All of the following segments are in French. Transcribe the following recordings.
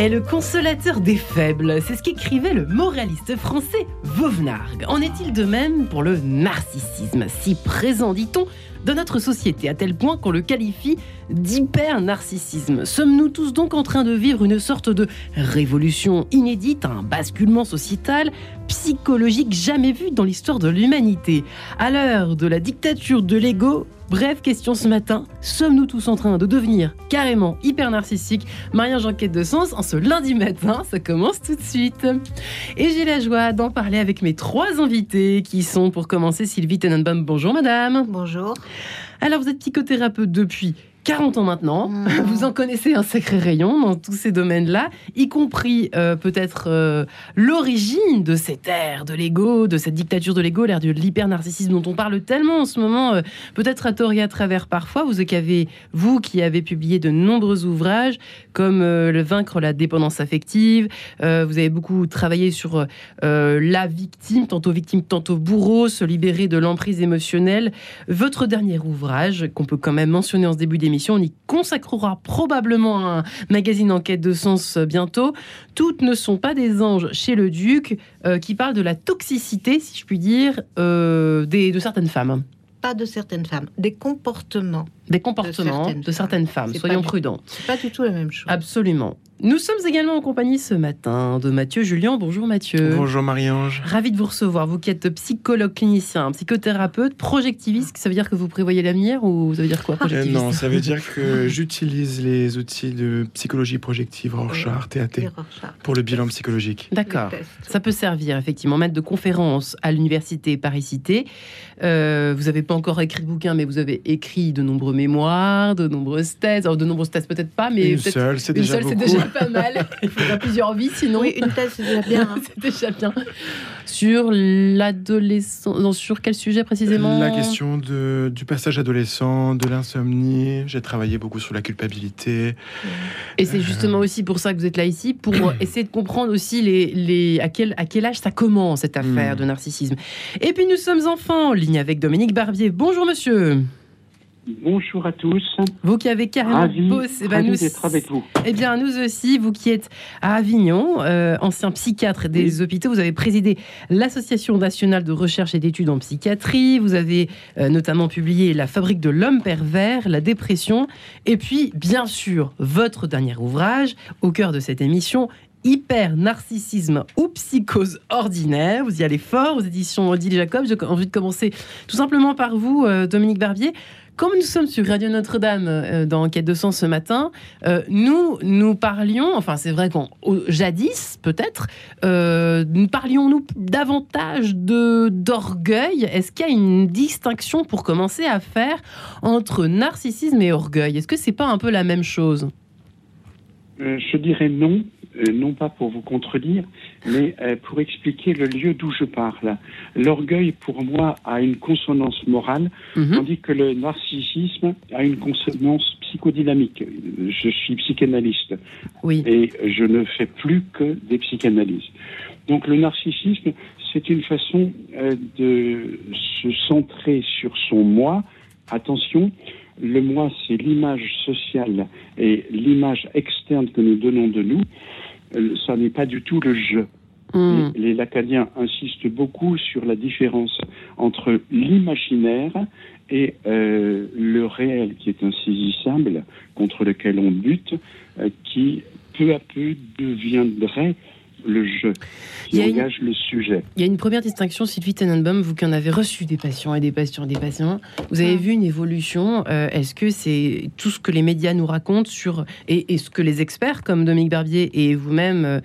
est le consolateur des faibles. C'est ce qu'écrivait le moraliste français Vauvenargues. En est-il de même pour le narcissisme, si présent, dit-on, dans notre société, à tel point qu'on le qualifie d'hyper-narcissisme. Sommes-nous tous donc en train de vivre une sorte de révolution inédite, un basculement sociétal, psychologique jamais vu dans l'histoire de l'humanité? À l'heure de la dictature de l'ego, Bref, question ce matin, sommes-nous tous en train de devenir carrément hyper narcissiques Marie-Ange Enquête de Sens, en ce lundi matin, ça commence tout de suite. Et j'ai la joie d'en parler avec mes trois invités qui sont pour commencer Sylvie Tenenbaum. Bonjour madame. Bonjour. Alors vous êtes psychothérapeute depuis 40 ans maintenant. Mmh. Vous en connaissez un sacré rayon dans tous ces domaines-là, y compris euh, peut-être euh, l'origine de cette ère de l'ego, de cette dictature de l'ego, l'ère de l'hyper-narcissisme dont on parle tellement en ce moment, euh, peut-être à tort et à travers parfois. Vous qui avez, vous qui avez publié de nombreux ouvrages comme Le vaincre la dépendance affective, vous avez beaucoup travaillé sur la victime, tantôt victime, tantôt bourreau, se libérer de l'emprise émotionnelle. Votre dernier ouvrage, qu'on peut quand même mentionner en ce début d'émission, on y consacrera probablement un magazine enquête de sens bientôt. Toutes ne sont pas des anges chez le duc euh, qui parle de la toxicité, si je puis dire, euh, des, de certaines femmes. Pas de certaines femmes, des comportements. Des comportements de certaines, femmes. Soyons prudents. C'est pas du tout la même chose. Absolument. Nous sommes également en compagnie ce matin de Mathieu Julien. Bonjour Mathieu. Bonjour Marie-Ange. Ravi de vous recevoir. Vous qui êtes psychologue clinicien, psychothérapeute, projectiviste, ça veut dire que vous prévoyez l'avenir ou ça veut dire quoi euh, Non, ça veut dire que j'utilise les outils de psychologie projective Rorschach, TAT, pour le bilan psychologique. D'accord. Ça peut servir effectivement. Maître de conférence à l'université Paris-Cité. Euh, vous n'avez pas encore écrit de bouquin, mais vous avez écrit de nombreux mémoires, de nombreuses thèses. Alors, de nombreuses thèses peut-être pas, mais une seule, c'est déjà, pas mal. Il faudra plusieurs vies sinon. Oui, une thèse, c'est déjà bien. Hein. c'est déjà bien. Sur l'adolescence, sur quel sujet précisément? La question de, du passage adolescent, de l'insomnie. J'ai travaillé beaucoup sur la culpabilité. Et c'est justement euh. aussi pour ça que vous êtes là ici, pour essayer de comprendre aussi les, les, à, quel, à quel âge ça commence cette affaire hmm. de narcissisme. Et puis nous sommes enfin en ligne avec Dominique Barbier. Bonjour monsieur. Bonjour à tous. Vous qui avez carrément ravi, bossé, bah, nous, d'être avec vous. Eh bien, nous aussi, vous qui êtes à Avignon, euh, ancien psychiatre des hôpitaux, vous avez présidé l'Association nationale de recherche et d'études en psychiatrie. Vous avez euh, notamment publié La fabrique de l'homme pervers, la dépression, et puis, bien sûr, votre dernier ouvrage, au cœur de cette émission, hyper narcissisme ou psychose ordinaire. Vous y allez fort aux éditions Odile Jacob. J'ai envie de commencer tout simplement par vous, euh, Dominique Barbier. Comme nous sommes sur Radio Notre-Dame euh, dans Enquête de sens ce matin, euh, nous, nous parlions, enfin c'est vrai qu'on jadis peut-être, euh, nous parlions nous davantage de d'orgueil? Est-ce qu'il y a une distinction pour commencer à faire entre narcissisme et orgueil? Est-ce que c'est pas un peu la même chose? Je dirais non. Euh, non pas pour vous contredire, mais euh, pour expliquer le lieu d'où je parle. L'orgueil, pour moi, a une consonance morale, mhm. tandis que le narcissisme a une consonance psychodynamique. Je suis psychanalyste oui. et je ne fais plus que des psychanalyses. Donc le narcissisme, c'est une façon euh, de se centrer sur son moi. Attention, le moi, c'est l'image sociale et l'image externe que nous donnons de nous. Euh, ça n'est pas du tout le jeu. Hmm. Les, lacaniens insistent beaucoup sur la différence entre l'imaginaire et euh, le réel qui est insaisissable, contre lequel on bute, euh, qui peu à peu deviendrait le jeu, qui engage le sujet. Il y a une première distinction, Sylvie Tenenbaum, vous qui en avez reçu des patients et des patients et des patients, vous avez ah. vu une évolution. Euh, est-ce que c'est tout ce que les médias nous racontent sur et, ce que les experts comme Dominique Barbier et vous-même, euh,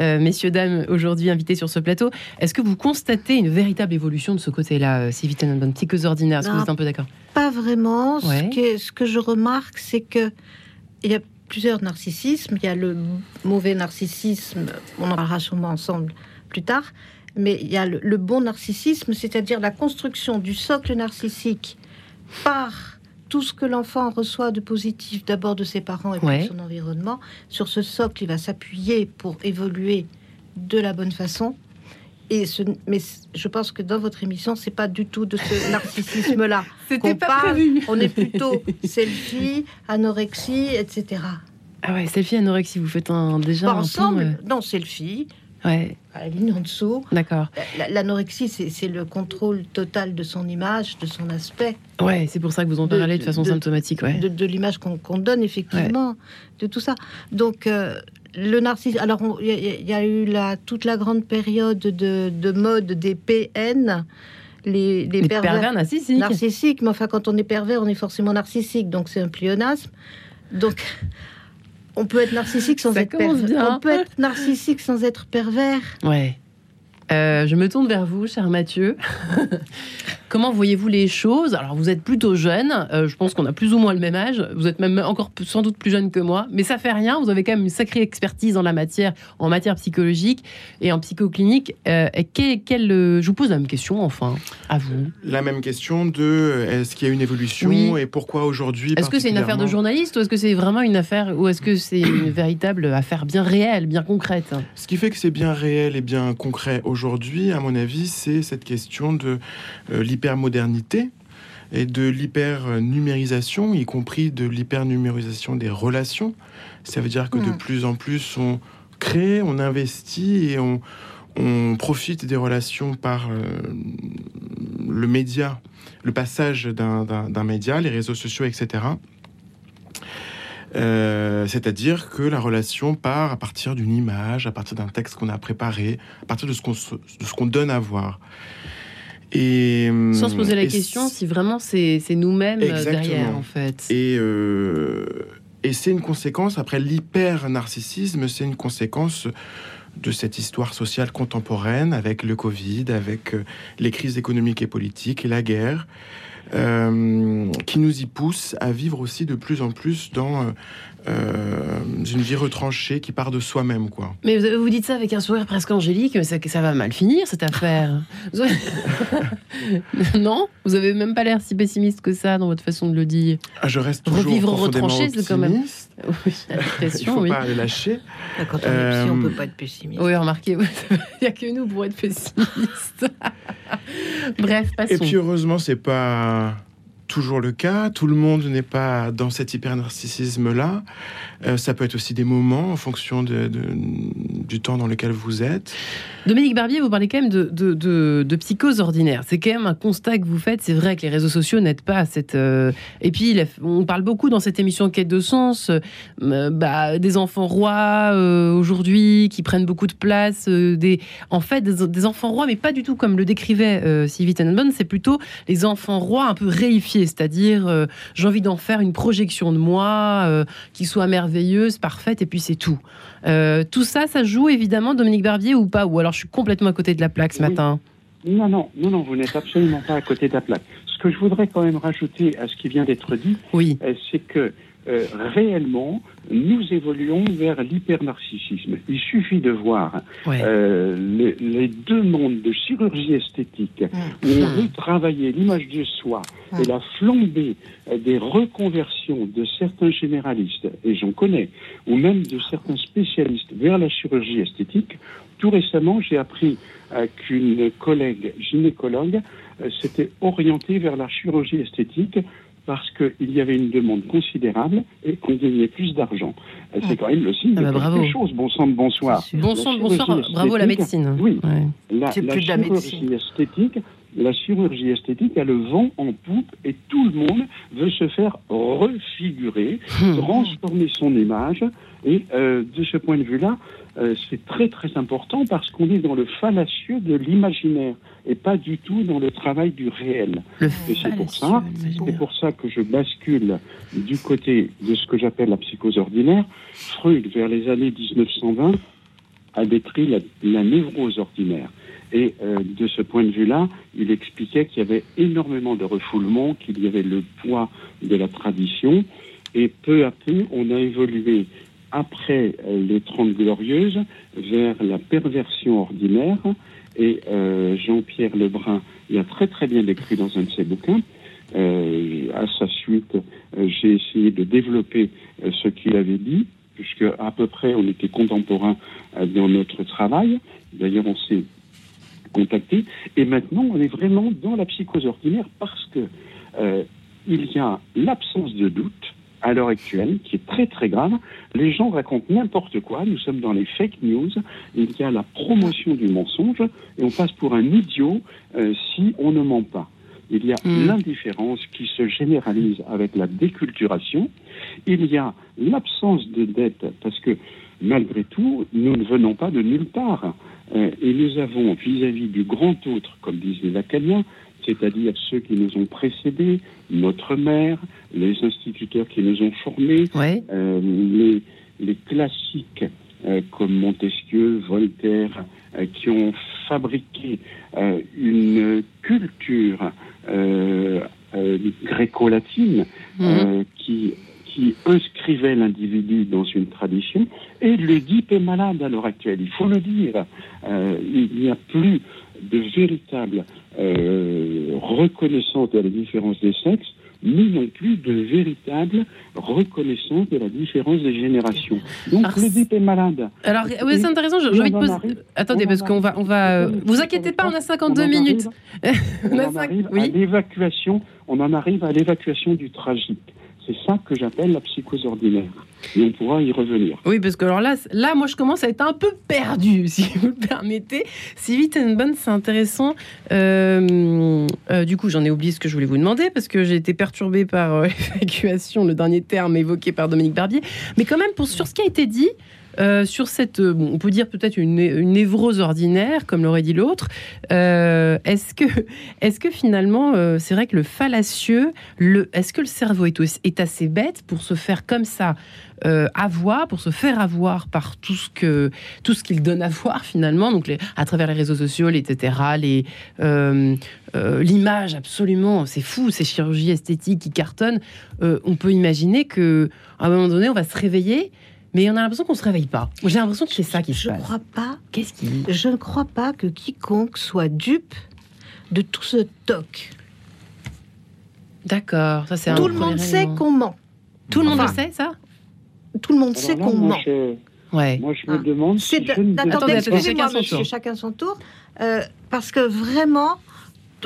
euh, messieurs dames, aujourd'hui invités sur ce plateau, est-ce que vous constatez une véritable évolution de ce côté-là, Sylvie Tenenbaum, psychose ordinaire Est-ce que vous êtes un peu d'accord? Pas vraiment. Ce, que, ce que je remarque, c'est que il y a plusieurs narcissismes. Il y a le mauvais narcissisme, on en parlera sûrement ensemble plus tard, mais il y a le, bon narcissisme, c'est-à-dire la construction du socle narcissique par tout ce que l'enfant reçoit de positif, d'abord de ses parents et de son environnement. Sur ce socle, il va s'appuyer pour évoluer de la bonne façon. Et ce, mais je pense que dans votre émission, c'est pas du tout de ce narcissisme-là C'était pas prévu. On est plutôt selfie, anorexie, etc. Ah ouais, selfie, anorexie, vous faites un, déjà Pas ensemble Non, selfie. Ouais. À la ligne en dessous. D'accord. L'anorexie, c'est le contrôle total de son image, de son aspect. Ouais, c'est pour ça que vous en parlez de, façon symptomatique. Ouais. De, l'image qu'on donne, effectivement, de tout ça. Donc, euh, le narcissisme. Alors, il y, a eu la, toute la grande période de, mode des PN. Les, les, pervers, narcissiques. narcissiques. Mais enfin, quand on est pervers, on est forcément narcissique. Donc, c'est un pléonasme. Donc, on peut être narcissique sans être pervers. On peut être narcissique sans être pervers. Ouais. Euh, je me tourne vers vous, cher Mathieu. Comment voyez-vous les choses? Alors, vous êtes plutôt jeune. Euh, je pense qu'on a plus ou moins le même âge. Vous êtes même encore sans doute plus jeune que moi. Mais ça fait rien. Vous avez quand même une sacrée expertise en la matière, en matière psychologique et en psychoclinique. Euh, je vous pose la même question, enfin, à vous. La même question de est-ce qu'il y a une évolution et pourquoi aujourd'hui Est-ce que c'est une affaire de journaliste ou est-ce que c'est vraiment une affaire ou est-ce que c'est une véritable affaire bien réelle, bien concrète? Ce qui fait que c'est bien réel et bien concret aujourd'hui, à mon avis, c'est cette question de euh, l'hypermodernité et de l'hypernumérisation, y compris de l'hypernumérisation des relations. Ça veut dire que de mm. plus en plus on crée, on investit et on, profite des relations par euh, le média, le passage d'un média, les réseaux sociaux, etc. Euh, c'est-à-dire que la relation part à partir d'une image, à partir d'un texte qu'on a préparé, à partir de ce qu'on donne à voir. Et, Sans se poser la question si vraiment c'est nous-mêmes euh, derrière, en fait. Et, euh, et c'est une conséquence, après l'hyper-narcissisme, c'est une conséquence de cette histoire sociale contemporaine avec le Covid, avec les crises économiques et politiques et la guerre. Euh, qui nous y pousse à vivre aussi de plus en plus dans euh, une vie retranchée qui part de soi-même, quoi. Mais vous, vous, dites ça avec un sourire presque angélique, mais ça, ça va mal finir cette affaire. non, vous avez même pas l'air si pessimiste que ça dans votre façon de le dire. Ah, je reste toujours Revivre retranché, c'est quand même. Oui, Il faut pas le lâcher. Ah, quand on est psy, on peut pas être pessimiste. Oui, remarquez, il n'y a que nous pour être pessimiste. Bref, passons. Et puis heureusement, c'est pas toujours le cas. Tout le monde n'est pas dans cet hyper-narcissisme-là. Euh, ça peut être aussi des moments en fonction de, du temps dans lequel vous êtes. Dominique Barbier, vous parlez quand même de, de psychose ordinaire. C'est quand même un constat que vous faites. C'est vrai que les réseaux sociaux n'aident pas à cette. Euh, et puis, on parle beaucoup dans cette émission Quête de sens euh, bah, des enfants rois aujourd'hui qui prennent beaucoup de place. En fait, des, enfants rois, mais pas du tout comme le décrivait Sylvie Tenenbaum. C'est plutôt les enfants rois un peu réifiés. C'est-à-dire, j'ai envie d'en faire une projection de moi qui soit merveilleuse, parfaite, et puis c'est tout. Euh, tout ça, ça joue évidemment, Dominique Barbier, ou pas? Ou alors je suis complètement à côté de la plaque ce matin? Non, non, non, non, vous n'êtes absolument pas à côté de la plaque. Ce que je voudrais quand même rajouter à ce qui vient d'être dit, oui. Euh, c'est que euh, réellement, nous évoluons vers l'hypernarcissisme. Il suffit de voir euh, les, deux mondes de chirurgie esthétique mmh. où on veut travailler l'image de soi et la flambée des reconversions de certains généralistes, et j'en connais, ou même de certains spécialistes vers la chirurgie esthétique. Tout récemment, j'ai appris euh, qu'une collègue gynécologue s'était orientée vers la chirurgie esthétique parce qu'il y avait une demande considérable et qu'on gagnait plus d'argent. C'est ah. quand même le signe ah bah de quelque chose. Bon sang de bonsoir. Bon sang de bonsoir, bravo la médecine. Oui, la, chirurgie esthétique, la chirurgie esthétique a le vent en poupe et tout le monde veut se faire refigurer, hmm. transformer son image. Et euh, de ce point de vue-là, euh, c'est très très important parce qu'on est dans le fallacieux de l'imaginaire et pas du tout dans le travail du réel. et c'est pour ça, c'est pour ça que je bascule du côté de ce que j'appelle la psychose ordinaire. Freud, vers les années 1920, a décrit la, névrose ordinaire. Et euh, de ce point de vue-là, il expliquait qu'il y avait énormément de refoulement, qu'il y avait le poids de la tradition, et peu à peu, on a évolué après euh, les Trente Glorieuses vers la perversion ordinaire. Et euh, Jean-Pierre Lebrun y a très très bien décrit dans un de ses bouquins. Euh, à sa suite, j'ai essayé de développer ce qu'il avait dit, puisque à peu près on était contemporains dans notre travail. D'ailleurs, on s'est contacté. Et maintenant, on est vraiment dans la psychose ordinaire parce que il y a l'absence de doute à l'heure actuelle, qui est très très grave. Les gens racontent n'importe quoi. Nous sommes dans les fake news. Il y a la promotion du mensonge et on passe pour un idiot euh, si on ne ment pas. Il y a Mm. l'indifférence qui se généralise avec la déculturation. Il y a l'absence de dette parce que malgré tout, nous ne venons pas de nulle part. Euh, et nous avons vis-à-vis du grand autre, comme disent les Lacaniens, c'est-à-dire ceux qui nous ont précédés, notre mère, les instituteurs qui nous ont formés, Ouais. euh, les, les classiques euh, comme Montesquieu, Voltaire, euh, qui ont fabriqué une culture gréco-latine Mhm. qui, qui inscrivait l'individu dans une tradition. Et l'Oedipe est malade à l'heure actuelle, il faut le dire. Euh, il n'y a plus de véritable euh, reconnaissance de la différence des sexes, ni non plus de véritable reconnaissance de la différence des générations. Donc Alors, l'Oedipe est malade. Alors, oui, c'est intéressant. J'ai envie de poser. arrive- Attendez, parce qu'on va, on va. euh, Vous inquiétez pas, on a 52 on en minutes. arrive- On on a en cinq- arrive à Oui. l'évacuation, on en arrive à l'évacuation du tragique. C'est ça que j'appelle la psychose ordinaire. Et on pourra y revenir. Oui, parce que alors là, là, moi, je commence à être un peu perdu, si vous le permettez. Si Wittenband, c'est intéressant. Euh, euh, du coup, j'en ai oublié ce que je voulais vous demander parce que j'ai été perturbée par euh, l'évacuation, le dernier terme évoqué par Dominique Barbier. Mais quand même, pour sur ce qui a été dit. Euh, sur cette, euh, on peut dire peut-être une, névrose ordinaire, comme l'aurait dit l'autre. euh, est-ce que, est-ce que finalement, c'est vrai que le fallacieux, est-ce que le cerveau est, est assez bête pour se faire comme ça avoir, pour se faire avoir par tout ce qu'il donne à voir finalement, donc à travers les réseaux sociaux, etc., l'image absolument, c'est fou, ces chirurgies esthétiques qui cartonnent. On peut imaginer que à un moment donné, on va se réveiller, mais on a l'impression qu'on se réveille pas. J'ai l'impression que c'est ça qui se Je passe. crois pas. Qu'est-ce qui Je ne crois pas que quiconque soit dupe de tout ce toc. D'accord, ça c'est un Tout le monde sait qu'on ment. Tout le monde le sait ça? Tout le monde Alors sait qu'on ment. je, Ouais. moi, je Ah. me demande C'est si je ne Attendez, Attendez, excusez-moi, chacun son monsieur, tour. chacun son tour. Euh, parce que vraiment,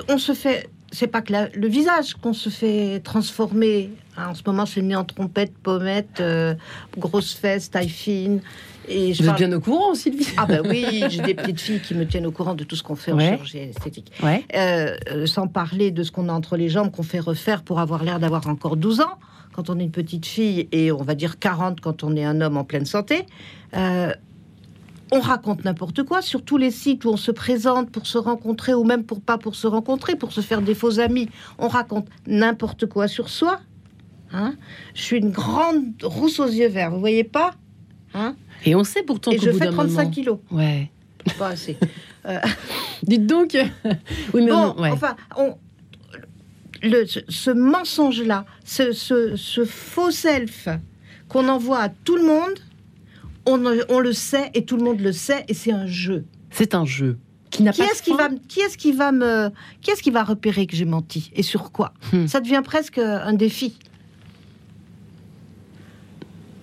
on se fait. C'est pas que la- le visage qu'on se fait transformer. Hein, en ce moment, c'est mis en trompette, pommette, euh, grosse fesse, taille fine. Et je Vous êtes parle- bien au courant, Sylvie Ah ben oui, j'ai des petites filles qui me tiennent au courant de tout ce qu'on fait en Ouais. chirurgie esthétique. Ouais. Euh, euh, sans parler de ce qu'on a entre les jambes, qu'on fait refaire pour avoir l'air d'avoir encore 12 ans, quand on est une petite fille, et on va dire 40 quand on est un homme en pleine santé. Euh, on raconte n'importe quoi sur tous les sites où on se présente pour se rencontrer ou même pour pas pour se rencontrer, pour se faire des faux amis. On raconte n'importe quoi sur soi. Hein je suis une grande rousse aux yeux verts, vous voyez pas hein Et on sait pourtant qu'au je bout fais d'un 35 moment- kilos, Ouais. pas assez. Dites donc. oui, mais Bon, on- ouais. enfin, on- le, ce, ce mensonge-là, ce, ce- ce faux self qu'on envoie à tout le monde, on, le sait et tout le monde le sait et c'est un jeu. c'est un jeu qui est-ce qui va, qui est-ce qui va me, qui est-ce qui va repérer que j'ai menti et sur quoi? Hmm. Ça devient presque un défi.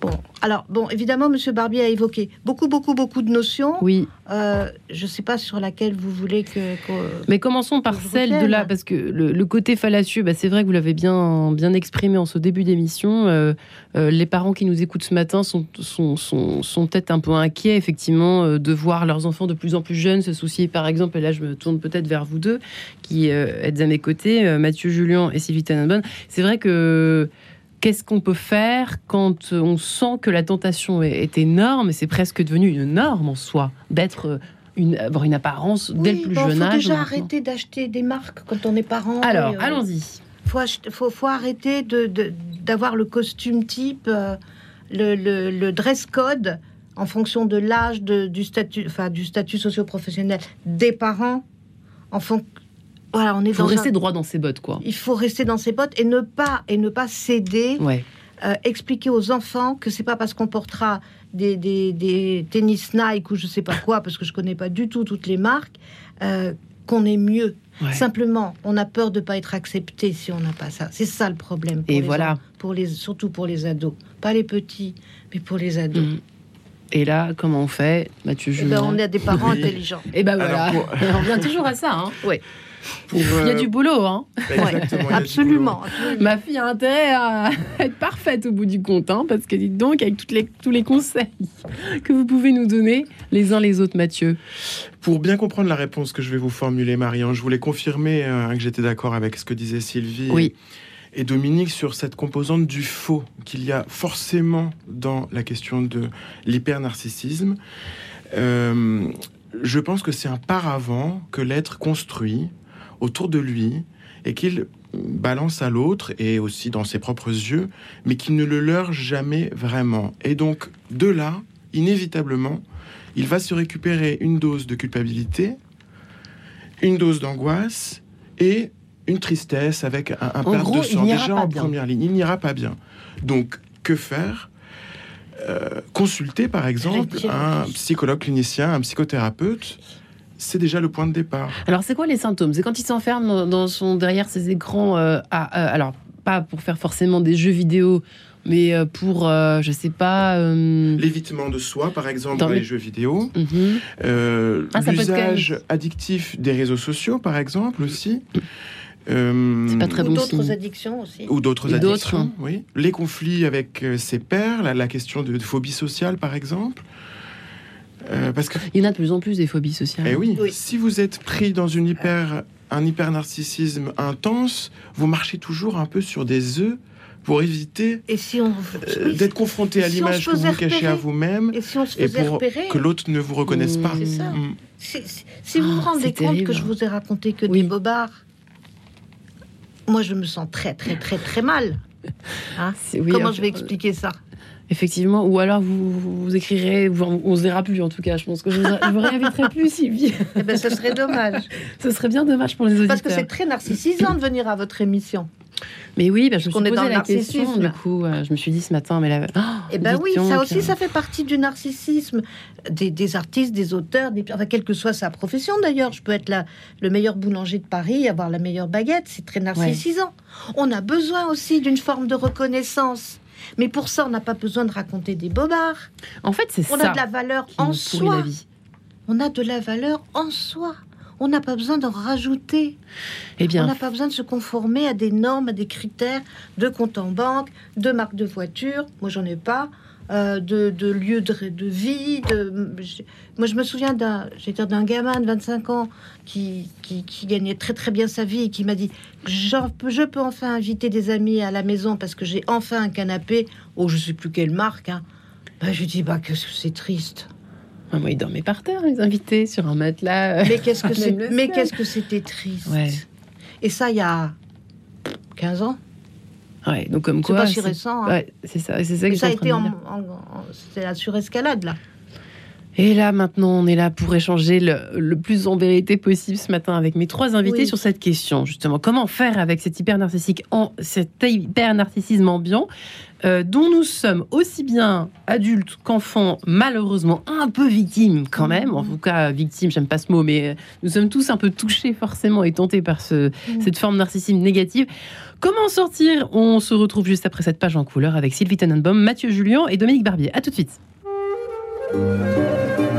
Bon, alors bon, évidemment, Monsieur Barbier a évoqué beaucoup, beaucoup, beaucoup de notions. Oui, Euh, je ne sais pas sur laquelle vous voulez que. que- mais commençons par celle de là, parce que le, le côté fallacieux, bah, c'est vrai que vous l'avez bien, bien exprimé en ce début d'émission. Euh, euh, les parents qui nous écoutent ce matin sont, sont, sont, sont peut-être un peu inquiets, effectivement, de voir leurs enfants de plus en plus jeunes se soucier, par exemple, et là je me tourne peut-être vers vous deux, qui êtes à mes côtés, Mathieu Julien et Sylvie Tannenbaum. C'est vrai que. Qu'est-ce qu'on peut faire quand on sent que la tentation est, énorme et c'est presque devenu une norme en soi d'être euh, une, avoir une apparence dès le plus bon, jeune faut âge déjà maintenant. arrêter d'acheter des marques quand on est parent. Alors, euh, allons-y. faut, faut, faut arrêter de, de- d'avoir le costume type, euh, le, le- le dress code en fonction de l'âge, du statut, enfin du statut socio-professionnel des parents. En fon- voilà, on est Il faut dans rester un- droit dans ses bottes, quoi. Il faut rester dans ses bottes et ne pas et ne pas céder. Ouais. Euh, expliquer aux enfants que c'est pas parce qu'on portera des, des, des tennis Nike ou je sais pas quoi, parce que je connais pas du tout toutes les marques, euh, qu'on est mieux. ouais. Simplement, on a peur de pas être accepté si on n'a pas ça. C'est ça le problème. pour Et les voilà. Pour les, surtout pour les ados. Pas les petits, mais pour les ados. Mm. Et là, comment on fait, Mathieu Eh Julien ben, on a des parents intelligents. Et ben voilà, Alors, on revient toujours à ça. Hein. Il y a du boulot, hein Exactement. absolument, Ma fille a intérêt à être parfaite au bout du compte, hein, parce que dites donc, avec toutes les, tous les conseils que vous pouvez nous donner les uns les autres, Mathieu. Pour bien comprendre la réponse que je vais vous formuler, Marianne, je voulais confirmer euh, que j'étais d'accord avec ce que disait Sylvie. Oui. Et, Dominique sur cette composante du faux qu'il y a forcément dans la question de l'hyper-narcissisme. Euh, je pense que c'est un paravent que l'être construit autour de lui et qu'il balance à l'autre et aussi dans ses propres yeux, mais qu'il ne le leurre jamais vraiment. Et donc, de là, inévitablement, il va se récupérer une dose de culpabilité, une dose d'angoisse et une tristesse avec un, un perte de sang déjà en première ligne. Il n'ira pas bien. Donc, que faire? Euh, Consulter, par exemple, un psychologue clinicien, un psychothérapeute c'est déjà le point de départ. Alors, c'est quoi les symptômes? C'est quand il s'enferme dans son derrière ses écrans. Euh, euh, alors, pas pour faire forcément des jeux vidéo, mais euh, pour, je sais pas. L'évitement de soi, par exemple, dans, les... jeux vidéo. Mhm. Ah, l'usage addictif des réseaux sociaux, par exemple, aussi. c'est pas très Ou d'autres addictions aussi. Ou d'autres addictions, oui. Les conflits avec ses pairs, la, la question de phobie sociale, par exemple. Euh, parce que... Il y en a de plus en plus des phobies sociales. Eh oui. si vous êtes pris dans une hyper, un hyper narcissisme intense, vous marchez toujours un peu sur des œufs pour éviter et si on... Euh, d'être confronté à l'image que vous cachez à vous-même et, si on se pour que l'autre ne vous reconnaisse pas. Mm. Si, vous vous ah, rendez compte que je vous ai raconté que des bobards, moi je me sens très très très très mal. Hein Comment je vais expliquer ça? Effectivement, ou alors vous, vous écrirez, on se verra plus en tout cas. Je pense que je ne vous réinviterai plus, Sylvie. Eh ben, ce serait dommage. ce serait bien dommage pour les auditeurs. Parce que c'est très narcissisant de venir à votre émission. Mais oui, bah, je me suis posé la question. Du coup, euh, je me suis dit ce matin, mais là, oh, eh ben oui, ça aussi, ça fait partie du narcissisme des, artistes, des auteurs, des, enfin, quelle que soit sa profession d'ailleurs. Je peux être la, le meilleur boulanger de Paris, avoir la meilleure baguette, c'est très narcissisant. On a besoin aussi d'une forme de reconnaissance. Mais pour ça, on n'a pas besoin de raconter des bobards. En fait, c'est ça. On a de la valeur en soi. On a de la valeur en soi. On n'a pas besoin d'en rajouter. Eh bien, on n'a pas besoin de se conformer à des normes, à des critères de compte en banque, de marque de voiture. Moi, j'en ai pas. Euh, de, de, lieu de, vie. De... Moi, je me souviens d'un, d'un gamin de 25 ans qui, qui, gagnait très très bien sa vie et qui m'a dit je peux enfin inviter des amis à la maison parce que j'ai enfin un canapé. Oh, je sais plus quelle marque. Hein. Ben, je dis bah que c'est triste. Ah, moi, ils dormaient par terre, les invités, sur un matelas. Mais qu'est-ce que c'est Mais qu'est-ce que c'était triste. Et ça, il y a 15 ans. Ouais, donc comme quoi. C'est pas si récent. Hein. c'est ça, c'est ça que ça a été en, c'est la surescalade là. Et là, maintenant, on est là pour échanger le, plus en vérité possible ce matin avec mes trois invités sur cette question, justement. Comment faire avec cet hyper narcissique, en, cet hyper narcissisme ambiant, euh, dont nous sommes aussi bien adultes qu'enfants, malheureusement un peu victimes quand même. En tout cas, victimes, j'aime pas ce mot, mais nous sommes tous un peu touchés forcément et tentés par ce, mmh. cette forme narcissisme négative. Comment sortir? On se retrouve juste après cette page en couleur avec Sylvie Tenenbaum, Mathieu Julien et Dominique Barbier. A tout de suite. Thank you.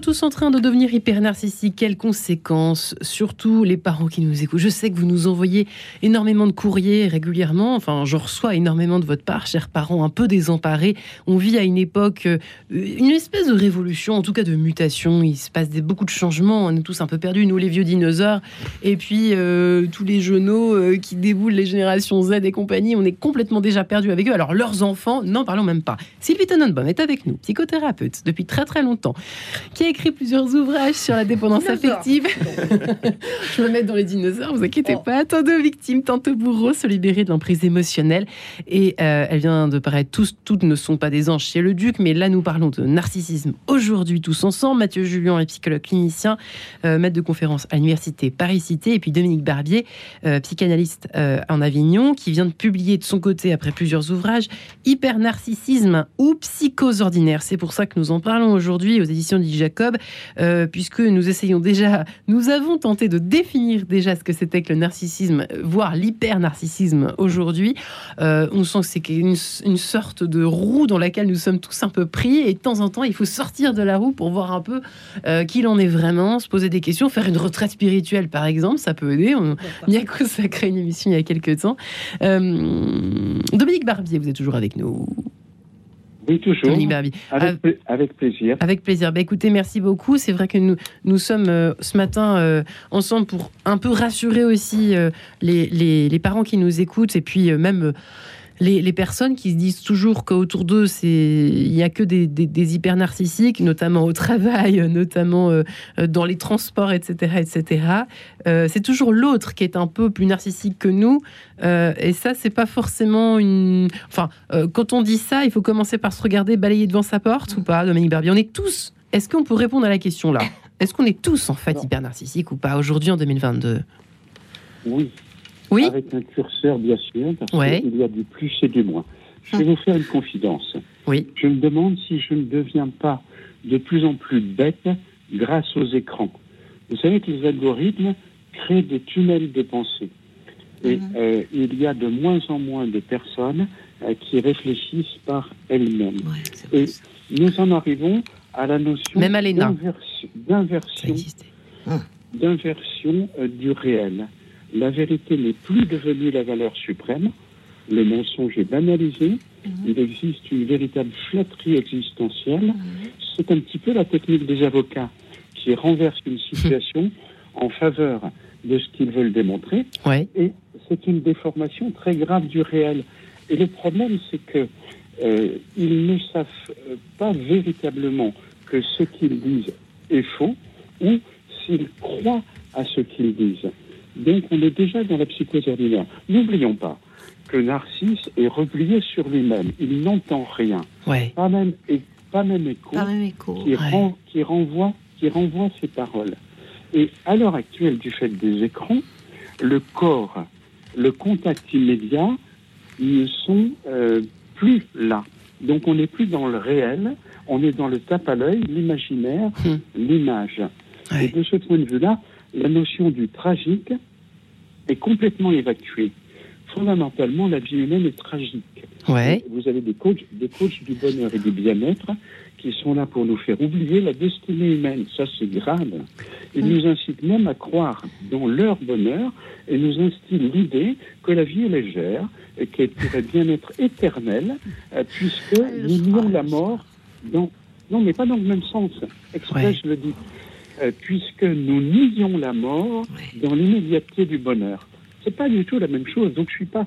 Tous en train de devenir hyper narcissiques Quelles conséquences Surtout les parents qui nous écoutent. Je sais que vous nous envoyez énormément de courriers régulièrement. Enfin, je reçois énormément de votre part, chers parents, un peu désemparés. On vit à une époque, euh, une espèce de révolution, en tout cas de mutation. Il se passe des, beaucoup de changements. On est tous un peu perdus, nous les vieux dinosaures. Et puis euh, tous les genoux euh, qui déboulent, les générations Z et compagnie. On est complètement déjà perdus avec eux. Alors leurs enfants, n'en parlons même pas. Sylvie Tenenbaum est avec nous, psychothérapeute depuis très très longtemps qui a écrit plusieurs ouvrages sur la dépendance affective. Je me mets dans les dinosaures, vous inquiétez oh. pas. Tant de victimes, tant de bourreaux se libérer de l'emprise émotionnelle. Et euh, elle vient de paraître, tous, toutes ne sont pas des anges chez le duc, mais là nous parlons de narcissisme aujourd'hui tous ensemble. Mathieu Julien est psychologue clinicien, euh, maître de conférence à l'université Paris-Cité, et puis Dominique Barbier, euh, psychanalyste en Avignon, qui vient de publier de son côté, après plusieurs ouvrages, Hyper narcissisme ou psychose ordinaire. C'est pour ça que nous en parlons aujourd'hui aux éditions dit Jacob, euh, puisque nous essayons déjà, nous avons tenté de définir déjà ce que c'était que le narcissisme, voire l'hyper-narcissisme aujourd'hui. Euh, on sent que c'est une, une, sorte de roue dans laquelle nous sommes tous un peu pris, et de temps en temps, il faut sortir de la roue pour voir un peu euh, qui l'en est vraiment, se poser des questions, faire une retraite spirituelle par exemple, ça peut aider. On y a consacré une émission il y a quelques temps. Dominique Barbier, vous êtes toujours avec nous. Oui, toujours. Avec, plaisir. Avec plaisir. Bah, écoutez, merci beaucoup. C'est vrai que nous, nous sommes euh, ce matin euh, ensemble pour un peu rassurer aussi euh, les, les, les, parents qui nous écoutent et puis même les, personnes qui se disent toujours qu'autour d'eux, il n'y a que des, des, hyper narcissiques, notamment au travail, notamment euh, dans les transports, etc., etc. Euh, c'est toujours l'autre qui est un peu plus narcissique que nous, euh, et ça, c'est pas forcément une. Enfin, quand on dit ça, il faut commencer par se regarder balayer devant sa porte ou pas, Dominique Barbier. On est tous. Est-ce qu'on peut répondre à la question là? Est-ce qu'on est tous en fait hyper narcissiques ou pas aujourd'hui en 2022 Oui, oui. Avec un curseur, bien sûr, parce qu'il y a du plus et du moins. Je vais vous faire une confidence. Oui. Je me demande si je ne deviens pas de plus en plus bête grâce aux écrans. Vous savez que les algorithmes créent des tunnels de pensée. Et mhm. euh, il y a de moins en moins de personnes euh, qui réfléchissent par elles-mêmes. et nous en arrivons à la notion d'inversion d'inversion euh, du réel la vérité n'est plus devenue la valeur suprême, le mensonge est banalisé, mhm. il existe une véritable flatterie existentielle. Mhm. C'est un petit peu la technique des avocats qui renversent une situation en faveur de ce qu'ils veulent démontrer. Et c'est une déformation très grave du réel. Et le problème, c'est que euh, ils ne savent euh, pas véritablement que ce qu'ils disent est faux ou s'ils croient à ce qu'ils disent. Donc on est déjà dans la psychose ordinaire. N'oublions pas que Narcisse est replié sur lui-même. Il n'entend rien. Pas, même, et, pas même écho, qui, qui, renvoie, qui renvoie ses paroles. Et à l'heure actuelle, du fait des écrans, le corps, le contact immédiat ne sont euh, plus là. Donc on n'est plus dans le réel, on est dans le tape à l'œil, l'imaginaire, hum. l'image. Et de ce point de vue-là, la notion du tragique est complètement évacuée. Fondamentalement, la vie humaine est tragique. Ouais. Vous avez des coachs, des coachs du bonheur et du bien-être qui sont là pour nous faire oublier la destinée humaine. Ça, c'est grave. Ils nous incitent même à croire dans leur bonheur et nous instillent l'idée que la vie est légère et qu'elle pourrait bien être éternelle euh, puisque nous nions la mort dans... Non, mais pas dans le même sens. Exprès, je le dis. Euh, puisque nous nions la mort dans l'immédiateté du bonheur. C'est pas du tout la même chose. Donc je suis pas.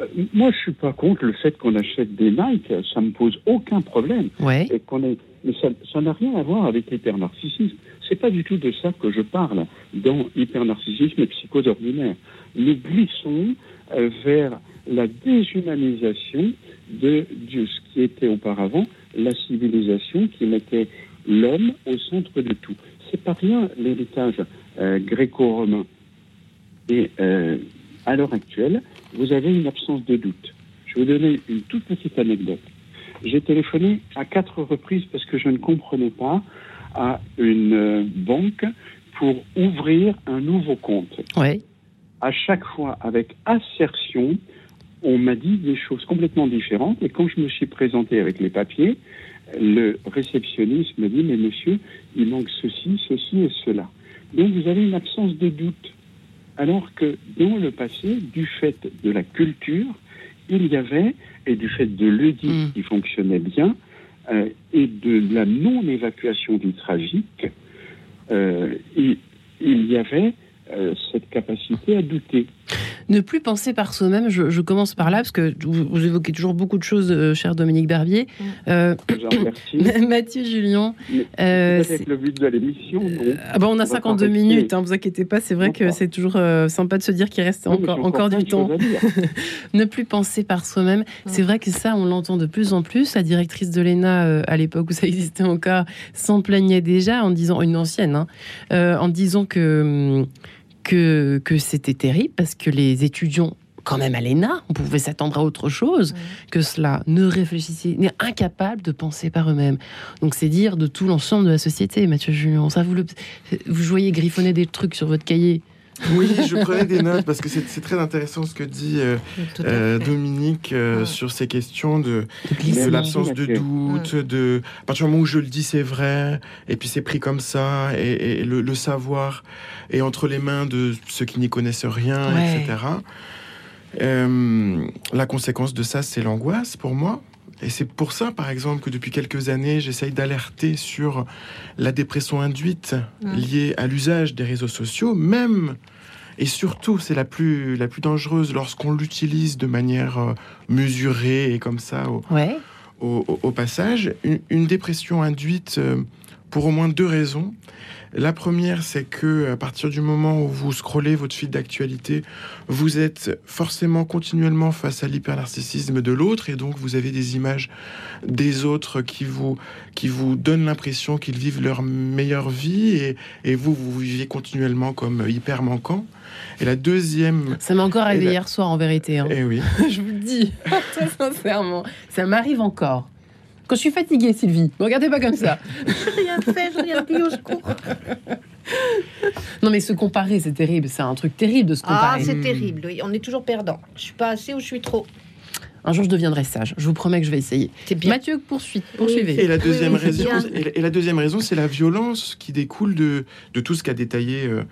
Euh, moi, je suis pas contre le fait qu'on achète des Nike. Ça me pose aucun problème. Et qu'on ait... Mais ça n'a rien à voir avec l'hypernarcissisme. C'est pas du tout de ça que je parle dans hypernarcissisme et psychose ordinaire. Nous glissons euh, vers la déshumanisation de, de ce qui était auparavant la civilisation qui mettait l'homme au centre de tout rien l'héritage euh, gréco-romain. Et euh, à l'heure actuelle, vous avez une absence de doute. Je vais vous donner une toute petite anecdote. J'ai téléphoné à quatre reprises parce que je ne comprenais pas à une euh, banque pour ouvrir un nouveau compte. Oui. À chaque fois, avec assertion, on m'a dit des choses complètement différentes. Et quand je me suis présenté avec les papiers, le réceptionniste me dit, mais monsieur, il manque ceci, ceci et cela. Donc vous avez une absence de doute. Alors que dans le passé, du fait de la culture, il y avait, et du fait de l'Oedipe mm. qui fonctionnait bien, euh, et de la non-évacuation du tragique, euh, il, il, y avait euh, cette capacité à douter. Ne plus penser par soi-même, je, commence par là, parce que vous, évoquez toujours beaucoup de choses, euh, cher Dominique Barbier. Euh, Mathieu Julien. Euh, c'est le but de l'émission. Ah bah, on a 52 minutes, ne hein, vous inquiétez pas, c'est vrai que c'est toujours sympa de se dire qu'il reste encore, encore, du temps. ne plus penser par soi-même, c'est vrai que ça, on l'entend de plus en plus. La directrice de l'ENA, à l'époque où ça existait encore, s'en plaignait déjà en disant, une ancienne, hein, en disant que hum, que, que c'était terrible parce que les étudiants quand même à l'ENA, on pouvait s'attendre à autre chose que cela, ne réfléchissaient, n'est incapable de penser par eux-mêmes. Donc c'est dire de tout l'ensemble de la société, Mathieu Julien. Ça, vous, le, vous voyez griffonner des trucs sur votre cahier. Oui, je prenais des notes parce que c'est très intéressant ce que dit euh, euh, Dominique euh, sur ces questions de, de l'absence de doute, de à partir du moment où je le dis c'est vrai, et puis c'est pris comme ça, et, le, savoir est entre les mains de ceux qui n'y connaissent rien, etc. la conséquence de ça, c'est l'angoisse pour moi. Et c'est pour ça, par exemple, que depuis quelques années, j'essaye d'alerter sur la dépression induite liée à l'usage des réseaux sociaux, même et surtout, c'est la plus, la plus dangereuse lorsqu'on l'utilise de manière euh, mesurée et comme ça au, au, passage. Une, dépression induite euh, pour au moins deux raisons. La première, c'est que à partir du moment où vous scrollez votre fil d'actualité, vous êtes forcément continuellement face à l'hypernarcissisme de l'autre et donc vous avez des images des autres qui vous qui vous donnent l'impression qu'ils vivent leur meilleure vie et, et vous vous vivez continuellement comme hyper manquant. Et la deuxième. Ça m'est encore arrivé hier soir en vérité. Hein. Eh oui. je vous le dis, très sincèrement. Ça m'arrive encore. Quand je suis fatiguée, Sylvie, ne regardez pas comme ça. Je rien fait, je rien dit au secours. Non, mais se comparer, c'est terrible. C'est un truc terrible de se ah, comparer. Ah, c'est terrible. Oui. On est toujours perdant. Je suis pas assez ou je suis trop. Un jour, je deviendrai sage. Je vous promets que je vais essayer. Bien. Mathieu, poursuit, poursuivez. Et la deuxième raison, et la deuxième raison, c'est la violence qui découle de, de tout ce qu'a détaillé euh,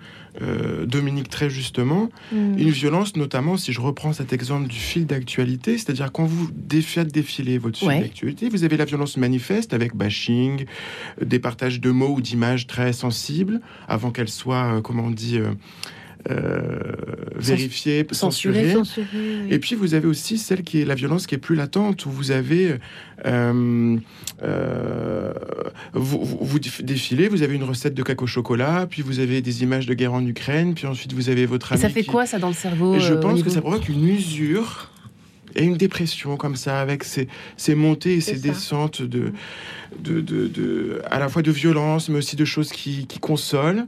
euh, Dominique très justement. Mm. Une violence, notamment, si je reprends cet exemple du fil d'actualité, c'est-à-dire quand vous faites défiler votre fil d'actualité, vous avez la violence manifeste avec bashing, des partages de mots ou d'images très sensibles, avant qu'elles soient, euh, comment on dit, euh, vérifier, censurer. Et puis vous avez aussi celle qui est la violence qui est plus latente, où vous avez euh, euh, vous, vous, défilez, vous avez une recette de caca au chocolat, puis vous avez des images de guerre en Ukraine, puis ensuite vous avez votre ami. ça fait quoi ça dans le cerveau Je pense que ça provoque une usure et une dépression comme ça, avec ces, ces montées et ces descentes de, de, de, à la fois de violence, mais aussi de choses qui, qui consolent.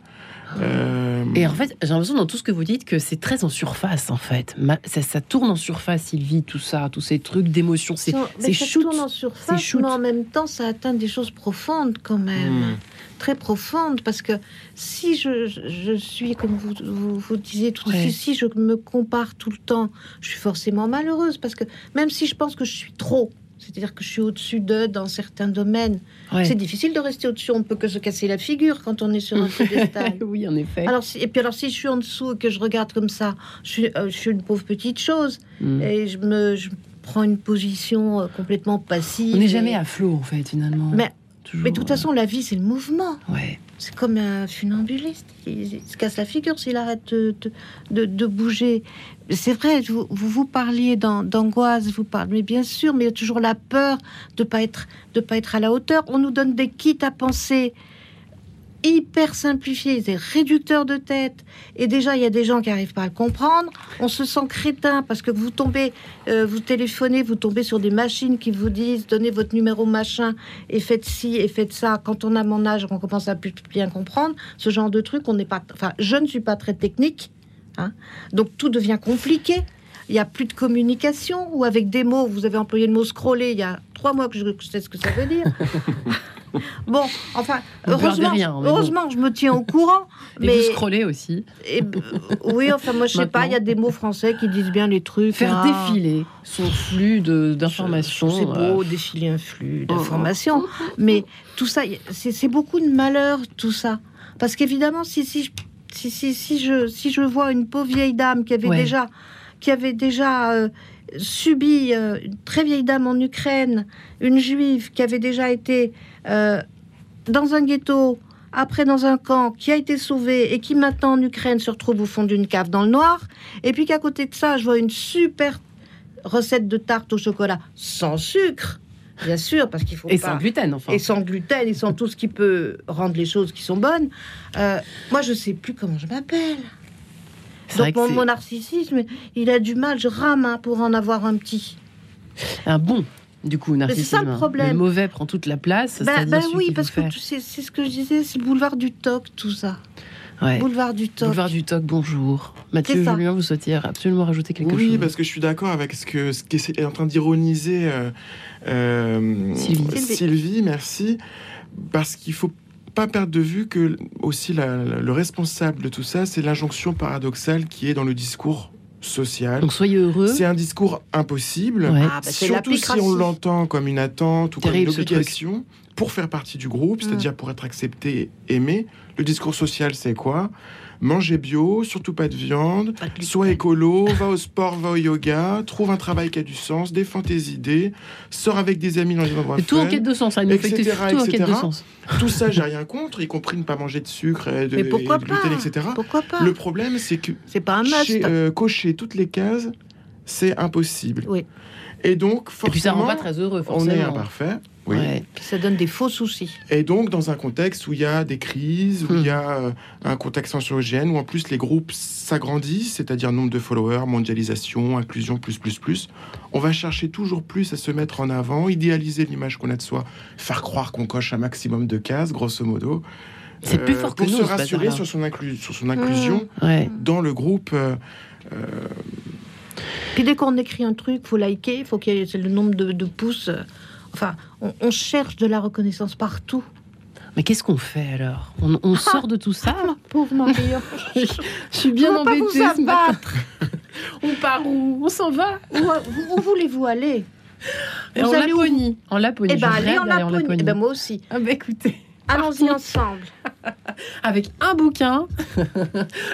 Euh, et en fait, j'ai l'impression dans tout ce que vous dites que c'est très en surface, en fait. Ça, tourne en surface, Sylvie, tout ça, tous ces trucs d'émotion. C'est Ça tourne en surface, mais en même temps, ça atteint des choses profondes quand même. Hmm. Très profondes, parce que si je, je suis, comme vous, vous, disiez tout de suite, si je me compare tout le temps, je suis forcément malheureuse, parce que même si je pense que je suis trop, c'est-à-dire que je suis au-dessus d'eux dans certains domaines. C'est difficile de rester au-dessus. On peut que se casser la figure quand on est sur un piédestal. oui, en effet. Alors, et puis alors, si je suis en dessous et que je regarde comme ça, je suis, euh, je suis une pauvre petite chose. Mm. Et je me prends une position euh, complètement passive. On n'est jamais à flot, en fait, finalement. Mais, mais de toute façon, la vie, c'est le mouvement. Ouais. C'est comme un funambuliste. Il, se casse la figure s'il arrête de, de, de bouger c'est vrai, vous, vous, parliez d'angoisse, vous parlez, mais bien sûr, mais il y a toujours la peur de pas être, pas être à la hauteur. On nous donne des kits à penser hyper simplifiés, des réducteurs de tête. Et déjà, il y a des gens qui arrivent pas à le comprendre. On se sent crétin parce que vous tombez, euh, vous téléphonez, vous tombez sur des machines qui vous disent donnez votre numéro machin et faites ci et faites ça. Quand on a mon âge, on commence à plus bien comprendre ce genre de truc. On n'est pas, enfin, je ne suis pas très technique. Hein. Donc tout devient compliqué. Il n'y a plus de communication, ou avec des mots, vous avez employé le mot scroller il y a trois mois que je sais ce que ça veut dire. bon, enfin, heureusement, heureusement je me tiens au courant. Et mais... vous scrollez aussi. Et, oui, enfin, moi, je sais pas, il y a des mots français qui disent bien les trucs. Faire hein. défiler son flux d'informations. C'est beau, euh. défiler un flux d'informations. mais tout ça, c'est beaucoup de malheur, tout ça. Parce qu'évidemment, si, si, si, si, si, je, si je vois une pauvre vieille dame qui avait déjà, qui avait déjà euh, subi, euh, une très vieille dame en Ukraine, une juive qui avait déjà été euh, dans un ghetto, après dans un camp, qui a été sauvée et qui maintenant en Ukraine se retrouve au fond d'une cave dans le noir, et puis qu'à côté de ça, je vois une super recette de tarte au chocolat sans sucre Bien sûr, parce qu'il faut et sans gluten, enfin. Et sans gluten, et sans tout ce qui peut rendre les choses qui sont bonnes. Euh, moi, je sais plus comment je m'appelle. Donc mon, narcissisme, il a du mal. Je rame hein, pour en avoir un petit. Un bon. Du coup, narcissisme. C'est ça le problème. Le mauvais prend toute la place. Ben, ben oui, parce que c'est ce que je disais, c'est le boulevard du toc, tout ça. Boulevard du Toc. Boulevard du Toc, bonjour. Mathieu Julien, vous souhaitiez absolument rajouter quelque chose Oui, parce que je suis d'accord avec ce que ce qui est en train d'ironiser euh, euh, Sylvie. Sylvie. merci. Parce qu'il faut pas perdre de vue que aussi le responsable de tout ça, c'est l'injonction paradoxale qui est dans le discours social. Donc soyez heureux. C'est un discours impossible, ah, bah, surtout si on l'entend comme une attente ou comme une obligation pour faire partie du groupe, mm. c'est-à-dire pour être accepté, aimé. Le discours social, c'est quoi? Manger bio, surtout pas de viande, sois écolo, va au sport, va au yoga, trouve un travail qui a du sens, défends tes idées, sors avec des amis dans les endroits Tout en quête de sens, ça, etc., tout en quête de sens. Tout ça, j'ai rien contre, y compris ne pas manger de sucre, et de, Mais pourquoi gluten, pas? etc. Pourquoi pas? Le problème, c'est que c'est pas un must. Euh, cocher toutes les cases, c'est impossible. Oui. Et donc, forcément, et puis ça rend pas très heureux, forcément. On est imparfait. Oui. ça donne des faux soucis. Et donc, dans un contexte où il y a des crises, où il y a hmm. euh, un contexte anxiogène, où en plus les groupes s'agrandissent, c'est-à-dire nombre de followers, mondialisation, inclusion, plus, plus, plus, on va chercher toujours plus à se mettre en avant, idéaliser l'image qu'on a de soi, faire croire qu'on coche un maximum de cases, grosso modo. C'est plus fort que pour se rassurer sur son, sur son inclusion hmm. dans le groupe. Euh, euh, Puis dès qu'on écrit un truc, faut liker, faut qu'il y ait le nombre de, de pouces. Enfin, on, cherche de la reconnaissance partout. Mais qu'est-ce qu'on fait alors? On, ah, sort de tout ça ah, Pauvre Marie, je, suis bien embêtée ce matin. on part où? On s'en va? Où, voulez-vous aller? En Laponie. En Laponie. Eh ben, allez en Laponie. Eh ben, moi aussi. Ah ben, écoutez. Allons-y ensemble. Avec un bouquin,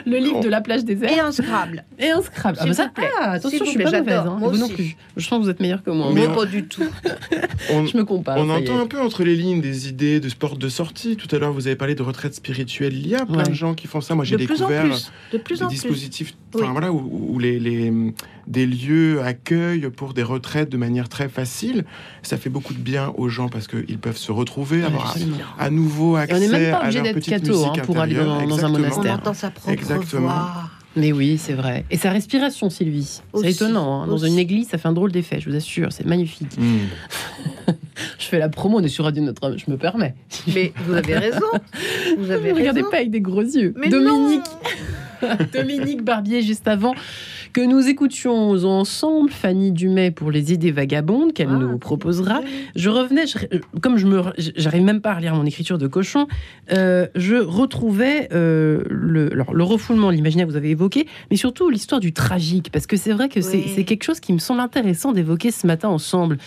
le livre de la plage déserte. Et un Scrabble. Et un Scrabble. Ah, bah ça, ah, attention, je suis pas mauvaise. Hein. Vous non plus. Je sens que vous êtes meilleur que moi. Mais pas du tout. je me compare. On entend un peu entre les lignes des idées de sport de sortie. Tout à l'heure, vous avez parlé de retraite spirituelle. Il y a plein de gens qui font ça. Moi, j'ai découvert de plus en dispositifs voilà, où, les, les, des lieux accueillent pour des retraites de manière très facile. Ça fait beaucoup de bien aux gens parce qu'ils peuvent se retrouver, avoir à, nouveau accès on même pas obligé d'être catho hein, pour aller dans, un monastère. On entend sa propre Exactement. voix. Mais oui, c'est vrai. Et sa respiration, Sylvie. C'est étonnant. Hein. Dans une église, ça fait un drôle d'effet, je vous assure. C'est magnifique. Hmm. je fais la promo, on est sur Radio Notre-Dame, je me permets. Mais vous avez raison. Vous avez Regardez pas avec des gros yeux. Mais Dominique. Dominique Barbier, juste avant que nous écoutions ensemble Fanny Dumay pour les idées vagabondes qu'elle ah, nous proposera. Je revenais, comme je me, j'arrive même pas à relire mon écriture de cochon, euh, je retrouvais euh, le, le refoulement, l'imaginaire que vous avez évoqué, mais surtout l'histoire du tragique, parce que c'est vrai que c'est quelque chose qui me semble intéressant d'évoquer ce matin ensemble.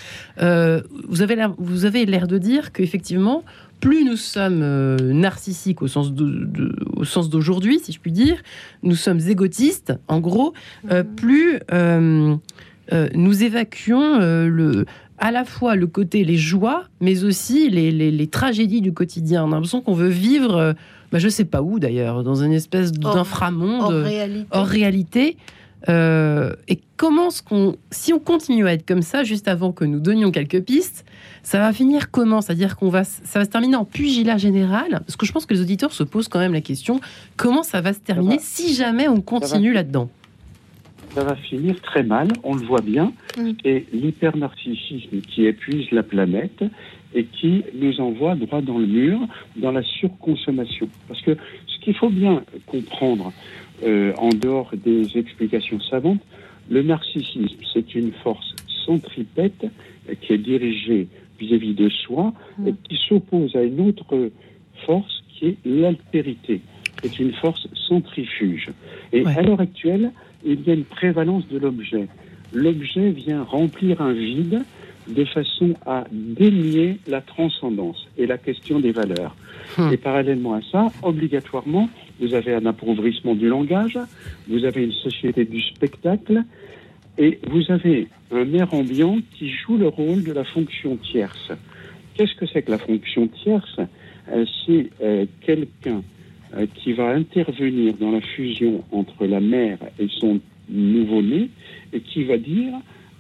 Euh, vous avez l'air, vous avez l'air de dire qu'effectivement, plus nous sommes euh, narcissiques au sens d'aujourd'hui, si je puis dire, nous sommes égotistes, en gros, euh, mhm. plus euh, nous évacuons le, à la fois le côté les joies, mais aussi les, tragédies du quotidien. On a l'impression qu'on veut vivre, bah, je ne sais pas où d'ailleurs, dans une espèce d'inframonde, hors réalité. Et comment ce qu'on, si on continue à être comme ça, juste avant que nous donnions quelques pistes, ça va finir comment? C'est-à-dire qu'on va, ça va se terminer en pugilat général? Parce que je pense que les auditeurs se posent quand même la question comment ça va se terminer si jamais on continue là-dedans? Ça va finir très mal, on le voit bien, mm. et l'hypernarcissisme qui épuise la planète et qui nous envoie droit dans le mur, dans la surconsommation. Parce que ce qu'il faut bien comprendre, euh, en dehors des explications savantes, le narcissisme, c'est une force centripète qui est dirigée vis-à-vis de soi mm. et qui s'oppose à une autre force qui est l'altérité. C'est une force centrifuge. Et à l'heure actuelle, il y a une prévalence de l'objet. L'objet vient remplir un vide de façon à dénier la transcendance et la question des valeurs. Hmm. Et parallèlement à ça, obligatoirement, vous avez un appauvrissement du langage, vous avez une société du spectacle, et vous avez un air ambiant qui joue le rôle de la fonction tierce. Qu'est-ce que c'est que la fonction tierce? Euh, C'est euh, quelqu'un euh, qui va intervenir dans la fusion entre la mère et son nouveau-né et qui va dire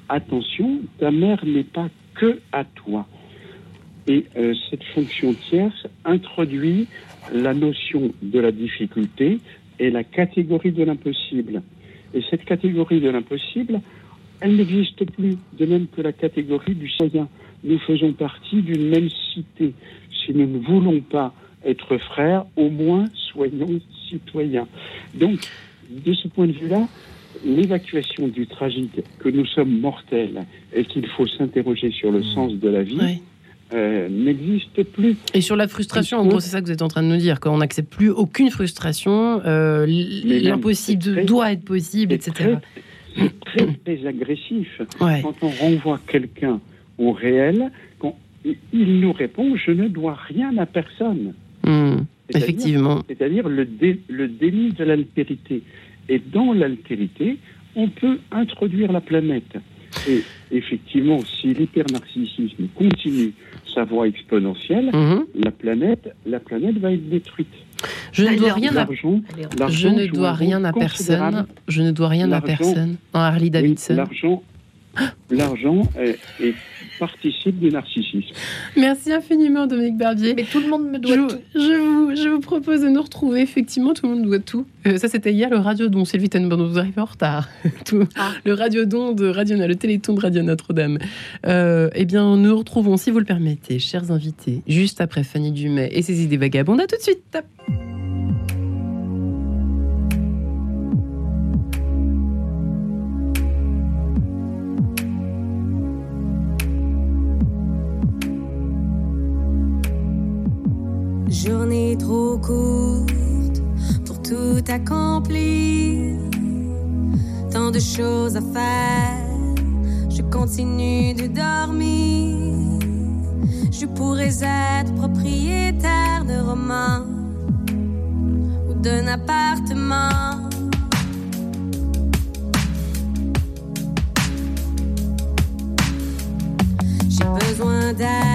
attention, ta mère n'est pas que à toi. Et euh, cette fonction tierce introduit la notion de la difficulté et la catégorie de l'impossible. Et cette catégorie de l'impossible, elle n'existe plus, de même que la catégorie du citoyen. Nous faisons partie d'une même cité. Si nous ne voulons pas être frères, au moins soyons citoyens. Donc, de ce point de vue-là, l'évacuation du tragique, que nous sommes mortels et qu'il faut s'interroger sur le mmh. sens de la vie, euh, n'existe plus. Et sur la frustration, en gros, c'est ça que vous êtes en train de nous dire, qu'on n'accepte plus aucune frustration, euh, l'impossible doit être possible, etc. C'est très, très, agressif. Quand on renvoie quelqu'un au réel, quand il nous répond Je ne dois rien à personne. Mmh. Effectivement. C'est-à-dire le, le déni de l'altérité. Et dans l'altérité, on peut introduire la planète. Et effectivement, si l'hypernarcissisme continue sa voie exponentielle, mhm. la, planète, la planète va être détruite. Je ne dois rien à, je ne dois rien à personne. Je ne dois rien à personne. Harley Davidson. L'argent, l'argent est participe du narcissisme. Merci infiniment, Dominique Barbier. Mais tout le monde me doit tout. Je vous, je vous propose de nous retrouver. Effectivement, tout le monde doit tout. Euh, ça, c'était hier le Radio Don. Sylvie Tenborn, vous arrivez en retard. tout. Ah. Le Radio Don de Radio le Téléthon de Radio Notre-Dame. Euh, eh bien, nous nous retrouvons, si vous le permettez, chers invités, juste après Fanny Dumais et ses idées vagabondes. À tout de suite. Journée trop courte pour tout accomplir. Tant de choses à faire, je continue de dormir. Je pourrais être propriétaire de romans ou d'un appartement. J'ai besoin d'air,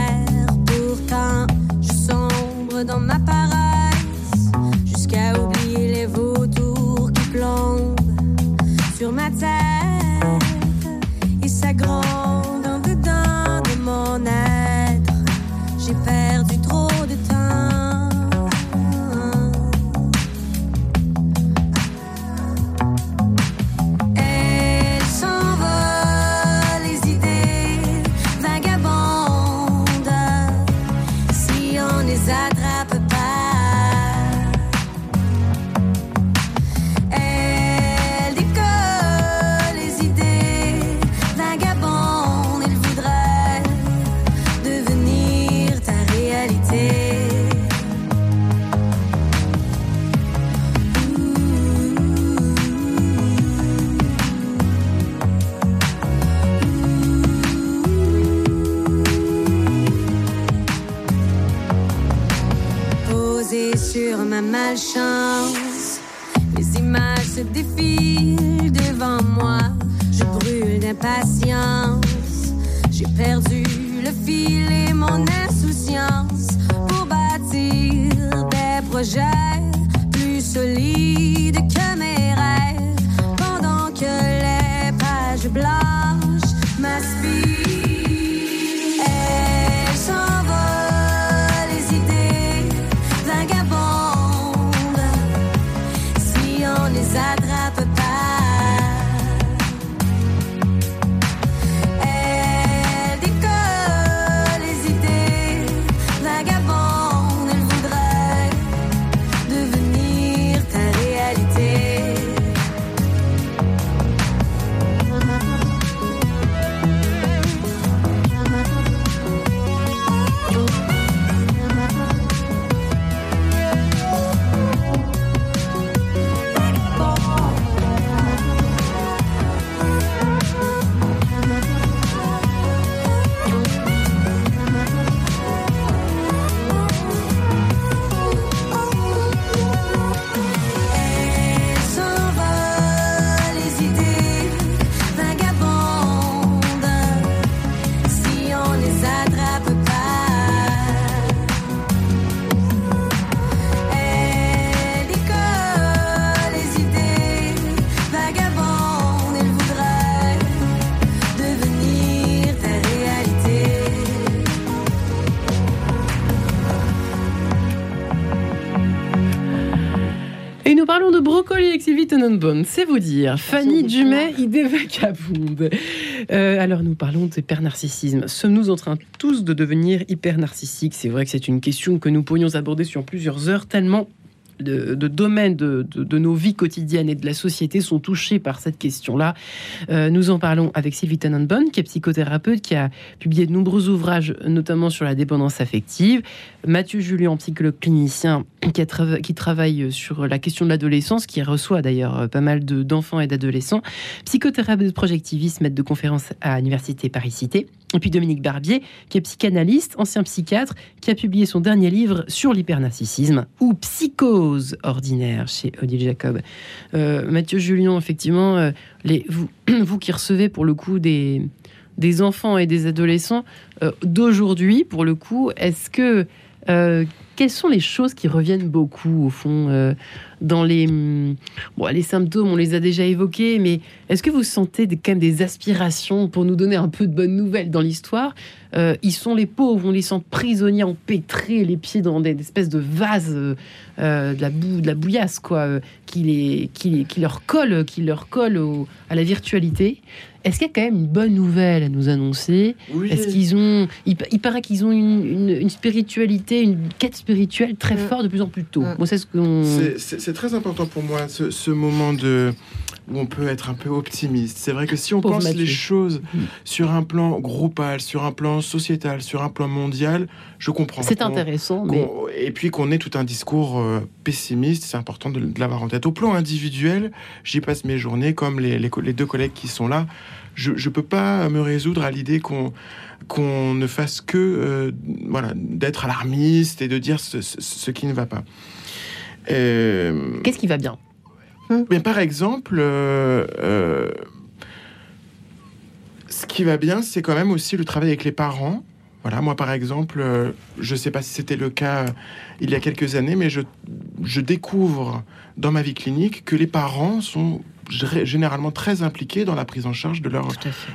Tenenbaum, c'est vous dire. Fanny Dumais, idée vagabonde. Euh, alors, nous parlons d'hyper-narcissisme. Sommes-nous en train tous de devenir hyper-narcissiques? C'est vrai que c'est une question que nous pourrions aborder sur plusieurs heures, tellement de, domaines de, nos vies quotidiennes et de la société sont touchés par cette question-là. Euh, nous en parlons avec Sylvie Tannenbaum, qui est psychothérapeute, qui a publié de nombreux ouvrages, notamment sur la dépendance affective. Mathieu Julien, psychologue clinicien, qui, travaille sur la question de l'adolescence, qui reçoit d'ailleurs pas mal d'enfants et d'adolescents. Psychothérapeute projectiviste, maître de conférence à l'Université Paris-Cité. Et puis Dominique Barbier, qui est psychanalyste, ancien psychiatre, qui a publié son dernier livre sur l'hypernarcissisme ou Psychose ordinaire chez Odile Jacob. Euh, Mathieu Julien, effectivement, euh, les, vous, qui recevez pour le coup des, enfants et des adolescents euh, d'aujourd'hui, pour le coup, est-ce que quelles sont les choses qui reviennent beaucoup au fond dans les bon, les symptômes On les a déjà évoqués, mais est-ce que vous sentez quand même des aspirations pour nous donner un peu de bonnes nouvelles dans l'histoire? Euh, ils sont les pauvres, on les sent prisonniers, empêtrés, les pieds dans des, espèces de vases, euh, euh, de la boue, de la bouillasse, quoi, qui, les, qui, qui, leur colle, qui leur colle à la virtualité. Est-ce qu'il y a quand même une bonne nouvelle à nous annoncer Est-ce qu'ils ont, il, paraît qu'ils ont une, spiritualité, une quête spirituelle très mm. forte de plus en plus tôt. Mm. c'est ce C'est très important pour moi ce, ce moment de où on peut être un peu optimiste. C'est vrai que si on pense les choses mm. sur un plan groupal, sur un plan sociétal, sur un plan mondial, je comprends. C'est intéressant. Mais... Et puis qu'on ait tout un discours euh, pessimiste, c'est important de, l'avoir en tête. Au plan individuel, j'y passe mes journées comme les, les, deux collègues qui sont là. Je ne peux pas me résoudre à l'idée qu'on qu'on ne fasse que euh, voilà d'être alarmiste et de dire ce, ce, qui ne va pas. Euh, Qu'est-ce qui va bien? Hmm. Mais par exemple, euh, euh, ce qui va bien, c'est quand même aussi le travail avec les parents. Voilà, moi par exemple, euh, je ne sais pas si c'était le cas il y a quelques années, mais je, je découvre dans ma vie clinique que les parents sont généralement très impliqués dans la prise en charge de, leur,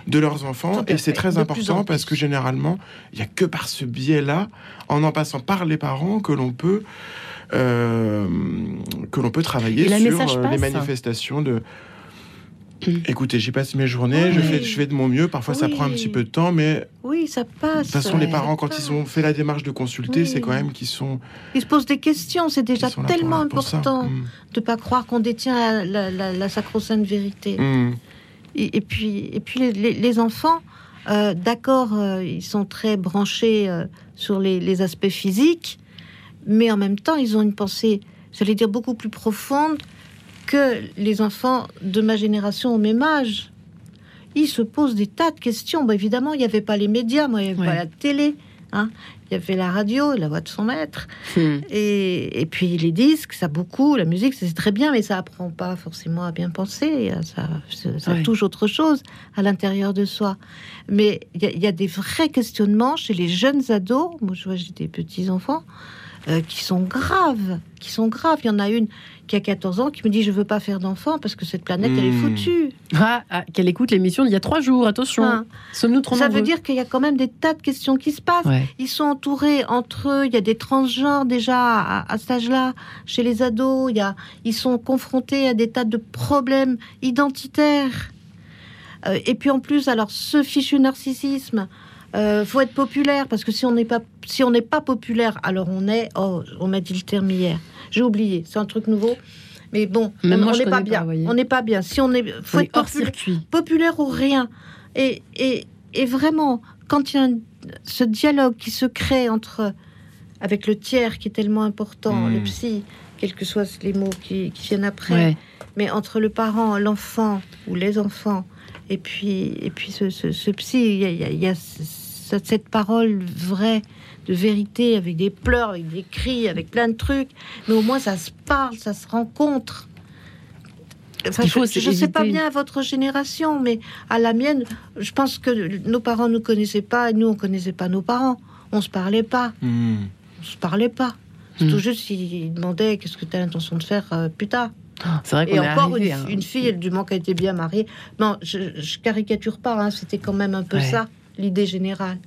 de leurs enfants. et c'est très important parce que généralement, il n'y a que par ce biais-là, en en passant par les parents, que l'on peut euh, que l'on peut travailler sur euh, les manifestations de. Écoutez, j'y passe mes journées, je, fais, je fais de mon mieux. Parfois, ça prend un petit peu de temps, mais. Oui, ça passe. De toute façon, les parents, quand ils ont fait la démarche de consulter, c'est quand même qu'ils sont. Ils se posent des questions. C'est déjà tellement important mm. de ne pas croire qu'on détient la, la, sacro-sainte vérité. Mm. Et, puis, et puis les, les, enfants, euh, d'accord, ils sont très branchés sur les, les, aspects physiques, mais en même temps, ils ont une pensée, j'allais dire, beaucoup plus profonde que les enfants de ma génération au même âge. Ils se posent des tas de questions. évidemment, il n'y avait pas les médias, moi, il n'y avait pas la télé. Hein. Il y avait la radio, la voix de son maître. Hmm. Et, puis les disques, ça beaucoup. La musique, c'est très bien, mais ça apprend pas forcément à bien penser. Ça, ça, touche autre chose à l'intérieur de soi. Mais il y, y, a des vrais questionnements chez les jeunes ados. Moi, je vois, j'ai des petits-enfants. Euh, qui sont graves, qui sont graves. Il y en a une qui a 14 ans qui me dit je veux pas faire d'enfant parce que cette planète elle est hmm. foutue. Ah, ah, qu'elle écoute l'émission d'il y a trois jours, attention. Ah. Sommes-nous trop Ça veut dire qu'il y a quand même des tas de questions qui se passent. Ils sont entourés entre eux, il y a des transgenres déjà à, cet âge-là, chez les ados, il y a, ils sont confrontés à des tas de problèmes identitaires. Euh, et puis en plus, alors ce fichu narcissisme, euh, faut être populaire parce que si on n'est pas si on n'est pas populaire, alors on est. Oh, on m'a dit le terme hier. J'ai oublié. C'est un truc nouveau. Mais bon, on n'est pas bien. on n'est pas bien. Si on est, faut être hors circuit. populaire ou rien. Et, et, et vraiment, quand il y a ce dialogue qui se crée entre avec le tiers qui est tellement important, le hmm. psy, quels que soient les mots qui, qui viennent après, mais entre le parent, l'enfant ou les enfants, et puis et puis ce, ce, psy, il y a, il y a cette parole vraie de vérité, avec des pleurs, avec des cris, avec plein de trucs. Mais au moins, ça se parle, ça se rencontre. je ne sais pas bien à votre génération, mais à la mienne, je pense que nos parents ne nous connaissaient pas et nous, on connaissait pas nos parents. On se parlait pas. Hmm. On se parlait pas. C'est tout hmm. juste, ils demandaient qu'est-ce que tu as l'intention de faire euh, plus tard. C'est vrai et encore une, hein. une, fille, du moins qu'elle était bien mariée. Non, je, caricature pas, hein, c'était quand même un peu ça l'idée générale.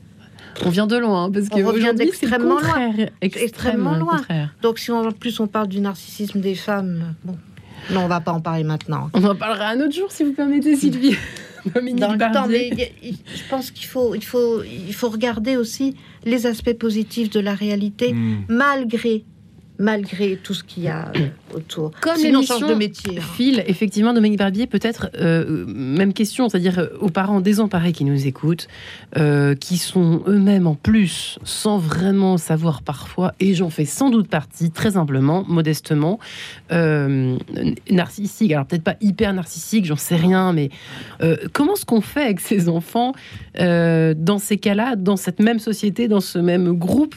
On vient de loin, parce que revient d'extrêmement loin. Extrêmement loin. Donc si en plus on parle du narcissisme des femmes, bon. Non, on va pas en parler maintenant. On en parlera un autre jour, si vous permettez, Sylvie. Dominique Dans le temps, mais je pense qu'il faut, il faut, il faut regarder aussi les aspects positifs de la réalité, hmm. malgré malgré tout ce qu'il y a euh, autour. Comme Sinon, change de métier. Phil, effectivement, Dominique Barbier, peut-être euh, même question, c'est-à-dire euh, aux parents désemparés qui nous écoutent, qui sont eux-mêmes en plus, sans vraiment savoir parfois, et j'en fais sans doute partie, très humblement, modestement, narcissique. Alors peut-être pas hyper narcissique, j'en sais rien, mais comment est-ce qu'on fait avec ces enfants dans ces cas-là, dans cette même société, dans ce même groupe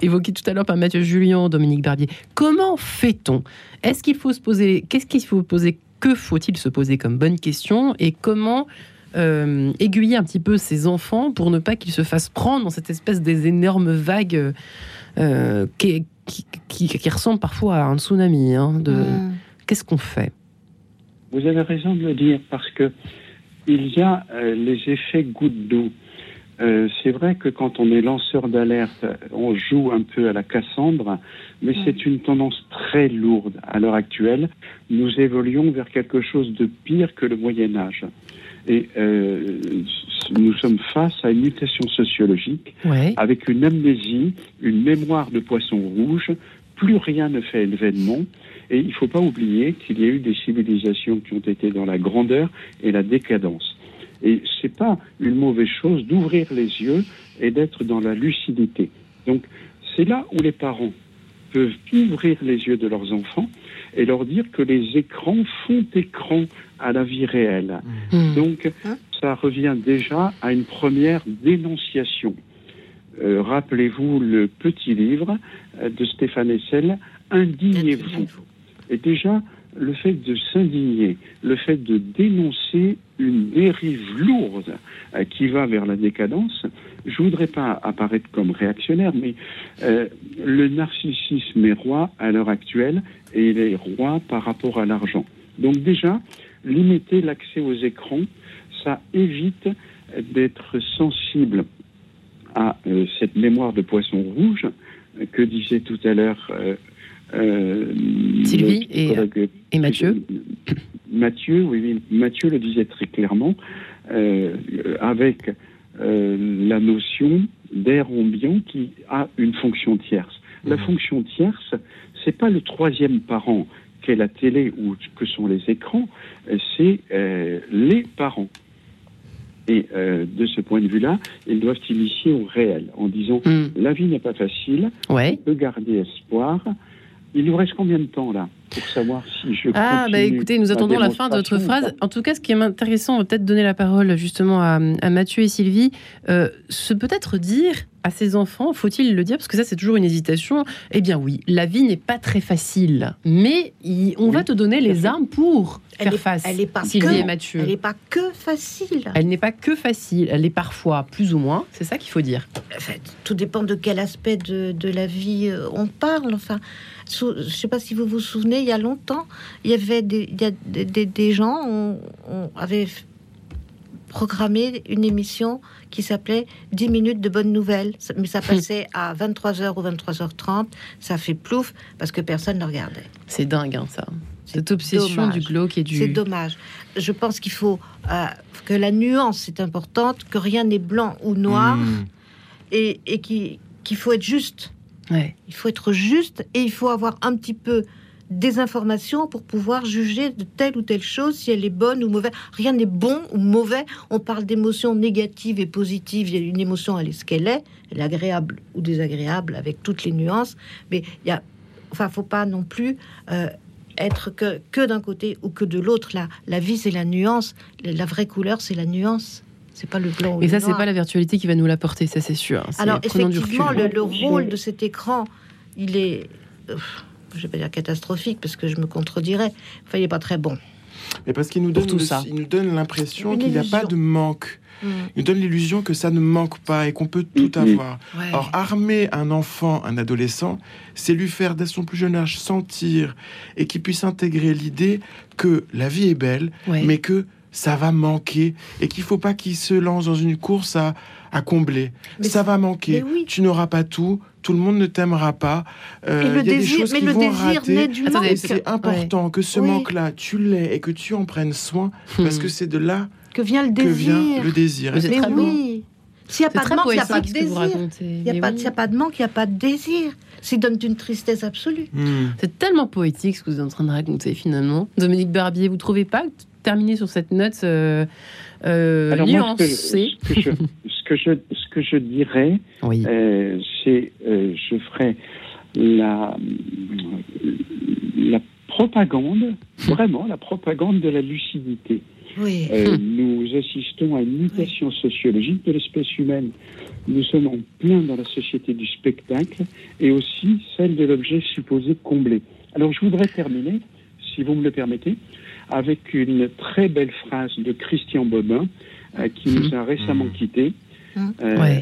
évoqué tout à l'heure par Mathieu Julien, Dominique Barbier. Comment fait-on? Est-ce qu'il faut se poser Qu'est-ce qu'il faut poser Que faut-il se poser comme bonne question? Et comment euh, aiguiller un petit peu ces enfants pour ne pas qu'ils se fassent prendre dans cette espèce des énormes vagues euh, qui, qui, ressemblent parfois à un tsunami. Hein, de... Hmm. Qu'est-ce qu'on fait? Vous avez raison de le dire parce que il y a euh, les effets gouttes d'eau. Euh, c'est vrai que quand on est lanceur d'alerte, on joue un peu à la Cassandre, mais c'est une tendance très lourde à l'heure actuelle. Nous évoluons vers quelque chose de pire que le Moyen Âge. Et euh, nous sommes face à une mutation sociologique avec une amnésie, une mémoire de poisson rouge. Plus rien ne fait l'événement. Et il ne faut pas oublier qu'il y a eu des civilisations qui ont été dans la grandeur et la décadence. Et ce n'est pas une mauvaise chose d'ouvrir les yeux et d'être dans la lucidité. Donc, c'est là où les parents peuvent ouvrir les yeux de leurs enfants et leur dire que les écrans font écran à la vie réelle. Mmh. Donc, hein ça revient déjà à une première dénonciation. Euh, rappelez-vous le petit livre euh, de Stéphane Hessel, Indignez-vous. Et déjà, le fait de s'indigner, le fait de dénoncer une dérive lourde euh, qui va vers la décadence, je voudrais pas apparaître comme réactionnaire, mais euh, le narcissisme est roi à l'heure actuelle et il est roi par rapport à l'argent. Donc déjà, limiter l'accès aux écrans, ça évite d'être sensible à euh, cette mémoire de poisson rouge que disait tout à l'heure Sylvie et, Mathieu Mathieu, oui, Mathieu le disait très clairement, euh, avec euh, la notion d'air ambiant qui a une fonction tierce. La mmh. fonction tierce, c'est pas le troisième parent qu'est la télé ou que sont les écrans, c'est les parents. Et de ce point de vue-là, ils doivent initier au réel en disant mmh. la vie n'est pas facile, on peut garder espoir, il nous reste combien de temps là pour savoir si je Ah, bah écoutez, nous attendons la fin de votre phrase. En tout cas, ce qui est intéressant, on va peut-être donner la parole justement à, Mathieu et Sylvie, euh, se peut-être dire à ses enfants, faut-il le dire Parce que ça, c'est toujours une hésitation. Eh bien oui, la vie n'est pas très facile, mais on va te donner les armes pour faire face. Elle n'est pas Sylvie et Mathieu. Elle n'est pas que facile. Elle n'est pas que facile. Elle est parfois plus ou moins. C'est ça qu'il faut dire. En fait, tout dépend de quel aspect de, la vie euh, on parle. Enfin, je ne sais pas si vous vous souvenez, il y a longtemps, il y avait des, des, gens, on, on avait programmé une émission qui s'appelait 10 minutes de bonnes nouvelles. Mais ça passait à 23h ou 23h30. Ça fait plouf parce que personne ne regardait. C'est dingue, hein, ça. Cette obsession du glauque et du. C'est dommage. Je pense qu'il faut euh, que la nuance est importante, que rien n'est blanc ou noir, hmm. et, et qu'il faut être juste. Il faut être juste et il faut avoir un petit peu des informations pour pouvoir juger de telle ou telle chose, si elle est bonne ou mauvaise. Rien n'est bon ou mauvais. On parle d'émotions négatives et positives. Il y a une émotion, elle est ce qu'elle est, elle est agréable ou désagréable avec toutes les nuances. Mais il y a, enfin, faut pas non plus euh, être que, que d'un côté ou que de l'autre. La, la vie, c'est la nuance. La vraie couleur, c'est la nuance. C'est pas le blanc. Et ça, c'est pas la virtualité qui va nous l'apporter, ça c'est sûr. Alors effectivement, le, rôle de cet écran, il est je vais pas dire catastrophique parce que je me contredirais. Enfin, il n'est pas très bon. Mais parce qu'il nous donne tout ça. Il nous donne l'impression qu'il n'y a pas de manque. Mm. Il nous donne l'illusion que ça ne manque pas et qu'on peut tout avoir. Or, armer un enfant, un adolescent, c'est lui faire dès son plus jeune âge sentir et qu'il puisse intégrer l'idée que la vie est belle, mais que ça va manquer et qu'il faut pas qu'il se lance dans une course à, à combler. ça va manquer. Tu n'auras pas tout, tout le monde ne t'aimera pas. Euh, il y a des choses mais qui le vont désir rater. Du et c'est important que ce manque-là, tu l'aies et que tu en prennes soin, parce que c'est de là que vient le désir. Que vient le désir. Mais oui. S'il n'y a, pas de manque, il n'y a pas de désir. Il n'y a, pas, a pas de manque, il n'y a pas de désir. C'est donne une tristesse absolue. Hmm. C'est tellement poétique ce que vous êtes en train de raconter finalement. Dominique Barbier, vous trouvez pas terminer sur cette note euh, euh, nuancée ce, que je, ce, que je, dirais, euh, c'est euh, je ferai la, la propagande, vraiment la propagande de la lucidité. Oui. Euh, nous assistons à une mutation sociologique de l'espèce humaine. Nous sommes en plein dans la société du spectacle et aussi celle de l'objet supposé comblé. Alors je voudrais terminer, si vous me le permettez, avec une très belle phrase de Christian Bobin euh, qui nous a récemment mmh. quittés. Mmh. Euh,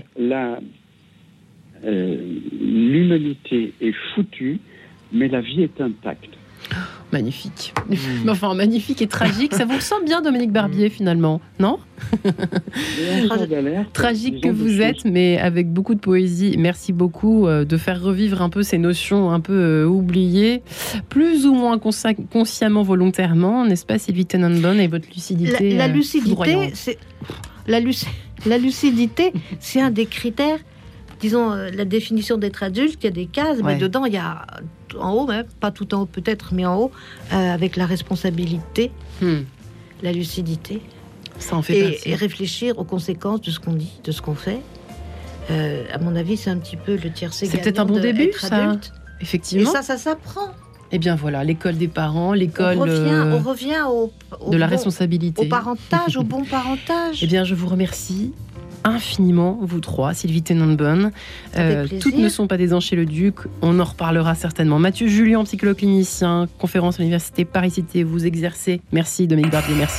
L'humanité est foutue, mais la vie est intacte. Magnifique. Hmm. enfin, magnifique et tragique. Ça vous ressemble bien, Dominique Barbier, hmm. finalement, non Tragique que vous êtes, mais avec beaucoup de poésie. Merci beaucoup euh, de faire revivre un peu ces notions un peu euh, oubliées, plus ou moins consciemment, volontairement, n'est-ce pas, Sylvie Tenenbaum, et votre lucidité La, la euh, lucidité, c'est la, la lucidité, c'est un des critères disons, la définition d'être adulte, il y a des cases, mais dedans, il y a en haut, même, pas tout en haut peut-être, mais en haut, euh, avec la responsabilité, hmm. la lucidité. Ça en fait et, réfléchir aux conséquences de ce qu'on dit, de ce qu'on fait. Euh, à mon avis, c'est un petit peu le tiercé C'est peut-être un bon début, ça. Effectivement. Et ça, ça s'apprend. Eh bien voilà, l'école des parents, l'école. On revient, on revient au, de la responsabilité. Au parentage, au bon parentage. Eh bien, je vous remercie infiniment, vous trois, Sylvie Tenenbaum. Euh, toutes ne sont pas des le Duc, on en reparlera certainement. Mathieu Julien, psychologue clinicien, conférence à l'Université Paris-Cité, vous exercez. Merci Dominique Barbier, merci.